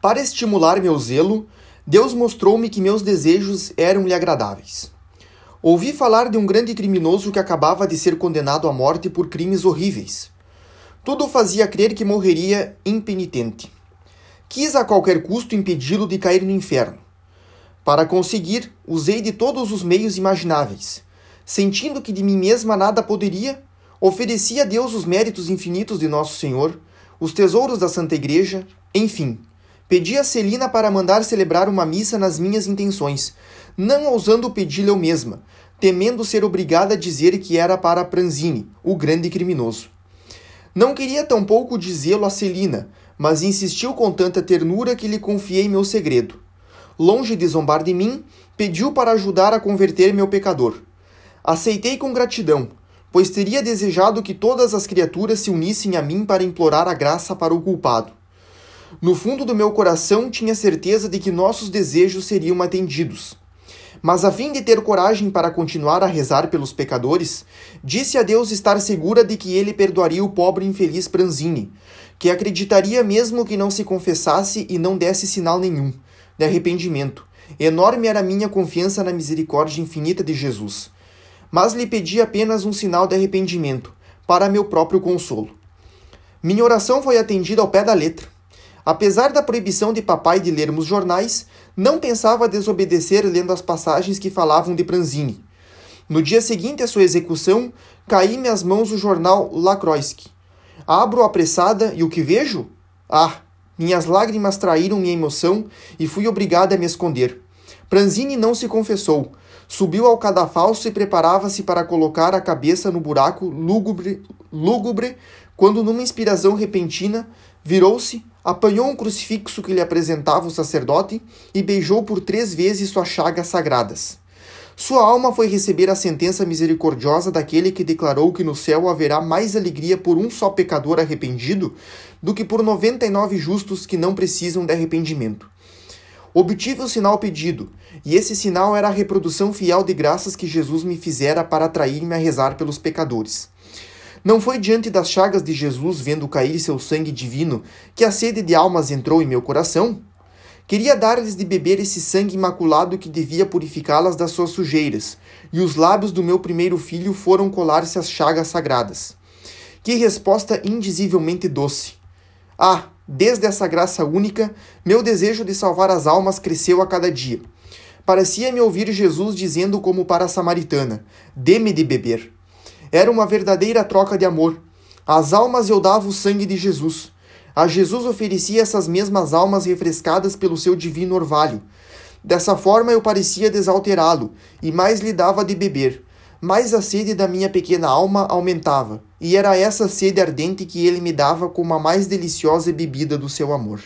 Para estimular meu zelo, Deus mostrou-me que meus desejos eram-lhe agradáveis. Ouvi falar de um grande criminoso que acabava de ser condenado à morte por crimes horríveis. Tudo fazia crer que morreria impenitente. Quis a qualquer custo impedi-lo de cair no inferno. Para conseguir, usei de todos os meios imagináveis. Sentindo que de mim mesma nada poderia, ofereci a Deus os méritos infinitos de Nosso Senhor, os tesouros da Santa Igreja, enfim, Pedi a Celina para mandar celebrar uma missa nas minhas intenções, não ousando pedi-lhe eu mesma, temendo ser obrigada a dizer que era para Pranzini, o grande criminoso. Não queria tampouco dizê-lo a Celina, mas insistiu com tanta ternura que lhe confiei meu segredo. Longe de zombar de mim, pediu para ajudar a converter meu pecador. Aceitei com gratidão, pois teria desejado que todas as criaturas se unissem a mim para implorar a graça para o culpado. No fundo do meu coração tinha certeza de que nossos desejos seriam atendidos. Mas a fim de ter coragem para continuar a rezar pelos pecadores, disse a Deus estar segura de que ele perdoaria o pobre infeliz Pranzini, que acreditaria mesmo que não se confessasse e não desse sinal nenhum de arrependimento. Enorme era minha confiança na misericórdia infinita de Jesus. Mas lhe pedi apenas um sinal de arrependimento, para meu próprio consolo. Minha oração foi atendida ao pé da letra. Apesar da proibição de papai de lermos jornais, não pensava desobedecer lendo as passagens que falavam de Pranzini. No dia seguinte à sua execução, caí-me às mãos o jornal Lacroix. Abro apressada e o que vejo? Ah, minhas lágrimas traíram minha emoção e fui obrigada a me esconder. Pranzini não se confessou. Subiu ao cadafalso e preparava-se para colocar a cabeça no buraco lúgubre, lúgubre quando, numa inspiração repentina, virou-se, apanhou um crucifixo que lhe apresentava o sacerdote e beijou por três vezes suas chagas sagradas. Sua alma foi receber a sentença misericordiosa daquele que declarou que no céu haverá mais alegria por um só pecador arrependido do que por noventa e nove justos que não precisam de arrependimento. Obtive o sinal pedido, e esse sinal era a reprodução fiel de graças que Jesus me fizera para atrair-me a rezar pelos pecadores. Não foi diante das chagas de Jesus, vendo cair seu sangue divino, que a sede de almas entrou em meu coração? Queria dar-lhes de beber esse sangue imaculado que devia purificá-las das suas sujeiras, e os lábios do meu primeiro filho foram colar-se às chagas sagradas. Que resposta indizivelmente doce! Ah, desde essa graça única, meu desejo de salvar as almas cresceu a cada dia. Parecia-me ouvir Jesus dizendo como para a samaritana: Dê-me de beber. Era uma verdadeira troca de amor. Às almas eu dava o sangue de Jesus. A Jesus oferecia essas mesmas almas refrescadas pelo seu divino orvalho. Dessa forma eu parecia desalterá-lo, e mais lhe dava de beber. Mais a sede da minha pequena alma aumentava, e era essa sede ardente que ele me dava como a mais deliciosa bebida do seu amor.